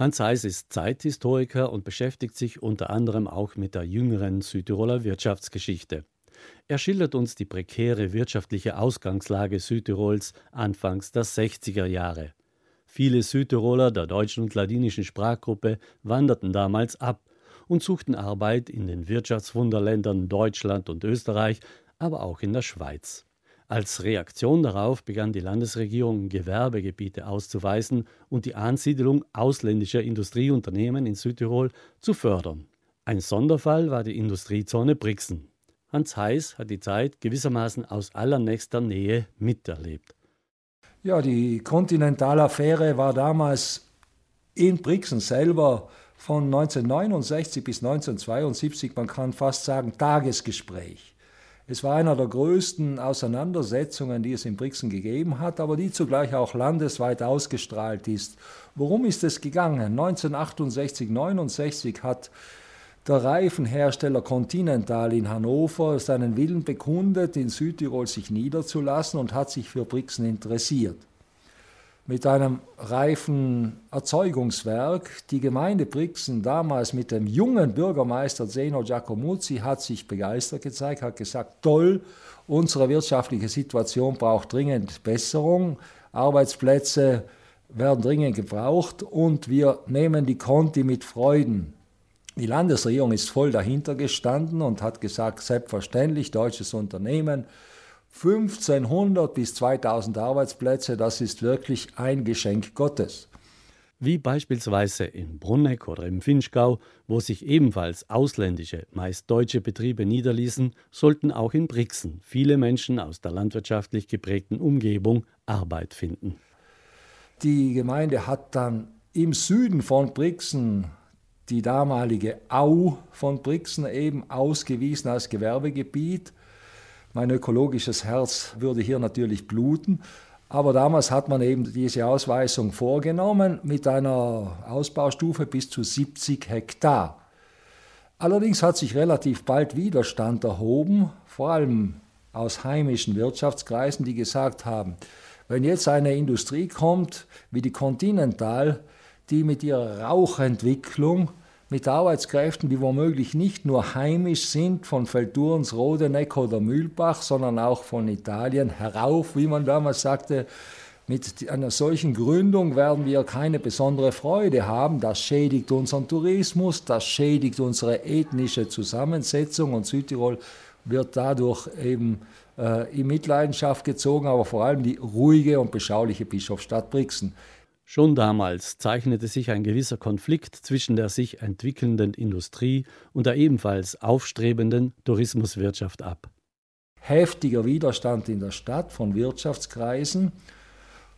Hans Heiß ist Zeithistoriker und beschäftigt sich unter anderem auch mit der jüngeren Südtiroler Wirtschaftsgeschichte. Er schildert uns die prekäre wirtschaftliche Ausgangslage Südtirols anfangs der 60er Jahre. Viele Südtiroler der deutschen und ladinischen Sprachgruppe wanderten damals ab und suchten Arbeit in den Wirtschaftswunderländern Deutschland und Österreich, aber auch in der Schweiz. Als Reaktion darauf begann die Landesregierung, Gewerbegebiete auszuweisen und die Ansiedlung ausländischer Industrieunternehmen in Südtirol zu fördern. Ein Sonderfall war die Industriezone Brixen. Hans Heiß hat die Zeit gewissermaßen aus allernächster Nähe miterlebt. Ja, die Kontinentalaffäre war damals in Brixen selber von 1969 bis 1972, man kann fast sagen, Tagesgespräch. Es war einer der größten Auseinandersetzungen, die es in Brixen gegeben hat, aber die zugleich auch landesweit ausgestrahlt ist. Worum ist es gegangen? 1968, 69 hat der Reifenhersteller Continental in Hannover seinen Willen bekundet, in Südtirol sich niederzulassen und hat sich für Brixen interessiert mit einem reifen Erzeugungswerk. Die Gemeinde Brixen, damals mit dem jungen Bürgermeister Zeno Giacomuzzi, hat sich begeistert gezeigt, hat gesagt, toll, unsere wirtschaftliche Situation braucht dringend Besserung, Arbeitsplätze werden dringend gebraucht und wir nehmen die Conti mit Freuden. Die Landesregierung ist voll dahinter gestanden und hat gesagt, selbstverständlich, deutsches Unternehmen, 1500 bis 2000 Arbeitsplätze, das ist wirklich ein Geschenk Gottes. Wie beispielsweise in Brunneck oder im Finchgau, wo sich ebenfalls ausländische, meist deutsche Betriebe niederließen, sollten auch in Brixen viele Menschen aus der landwirtschaftlich geprägten Umgebung Arbeit finden. Die Gemeinde hat dann im Süden von Brixen die damalige Au von Brixen eben ausgewiesen als Gewerbegebiet mein ökologisches Herz würde hier natürlich bluten. Aber damals hat man eben diese Ausweisung vorgenommen mit einer Ausbaustufe bis zu 70 Hektar. Allerdings hat sich relativ bald Widerstand erhoben, vor allem aus heimischen Wirtschaftskreisen, die gesagt haben, wenn jetzt eine Industrie kommt wie die Continental, die mit ihrer Rauchentwicklung mit Arbeitskräften, die womöglich nicht nur heimisch sind von Feldurns, Rodeneck oder Mühlbach, sondern auch von Italien herauf, wie man damals sagte. Mit einer solchen Gründung werden wir keine besondere Freude haben. Das schädigt unseren Tourismus, das schädigt unsere ethnische Zusammensetzung und Südtirol wird dadurch eben äh, in Mitleidenschaft gezogen, aber vor allem die ruhige und beschauliche Bischofsstadt Brixen. Schon damals zeichnete sich ein gewisser Konflikt zwischen der sich entwickelnden Industrie und der ebenfalls aufstrebenden Tourismuswirtschaft ab. Heftiger Widerstand in der Stadt von Wirtschaftskreisen,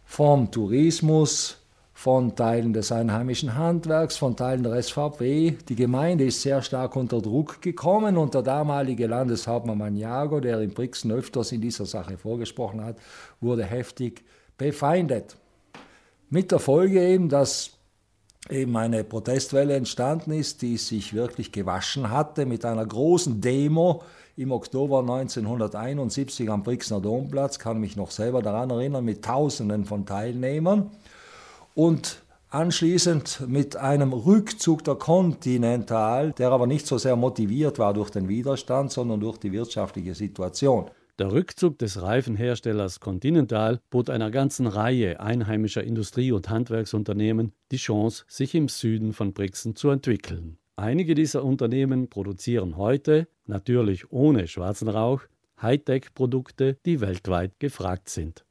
vom Tourismus, von Teilen des einheimischen Handwerks, von Teilen der SVP. Die Gemeinde ist sehr stark unter Druck gekommen und der damalige Landeshauptmann Maniago, der in Brixen öfters in dieser Sache vorgesprochen hat, wurde heftig befeindet. Mit der Folge eben, dass eben eine Protestwelle entstanden ist, die sich wirklich gewaschen hatte mit einer großen Demo im Oktober 1971 am Brixner Domplatz, kann mich noch selber daran erinnern, mit Tausenden von Teilnehmern und anschließend mit einem Rückzug der Continental, der aber nicht so sehr motiviert war durch den Widerstand, sondern durch die wirtschaftliche Situation. Der Rückzug des Reifenherstellers Continental bot einer ganzen Reihe einheimischer Industrie- und Handwerksunternehmen die Chance, sich im Süden von Brixen zu entwickeln. Einige dieser Unternehmen produzieren heute, natürlich ohne schwarzen Rauch, Hightech-Produkte, die weltweit gefragt sind.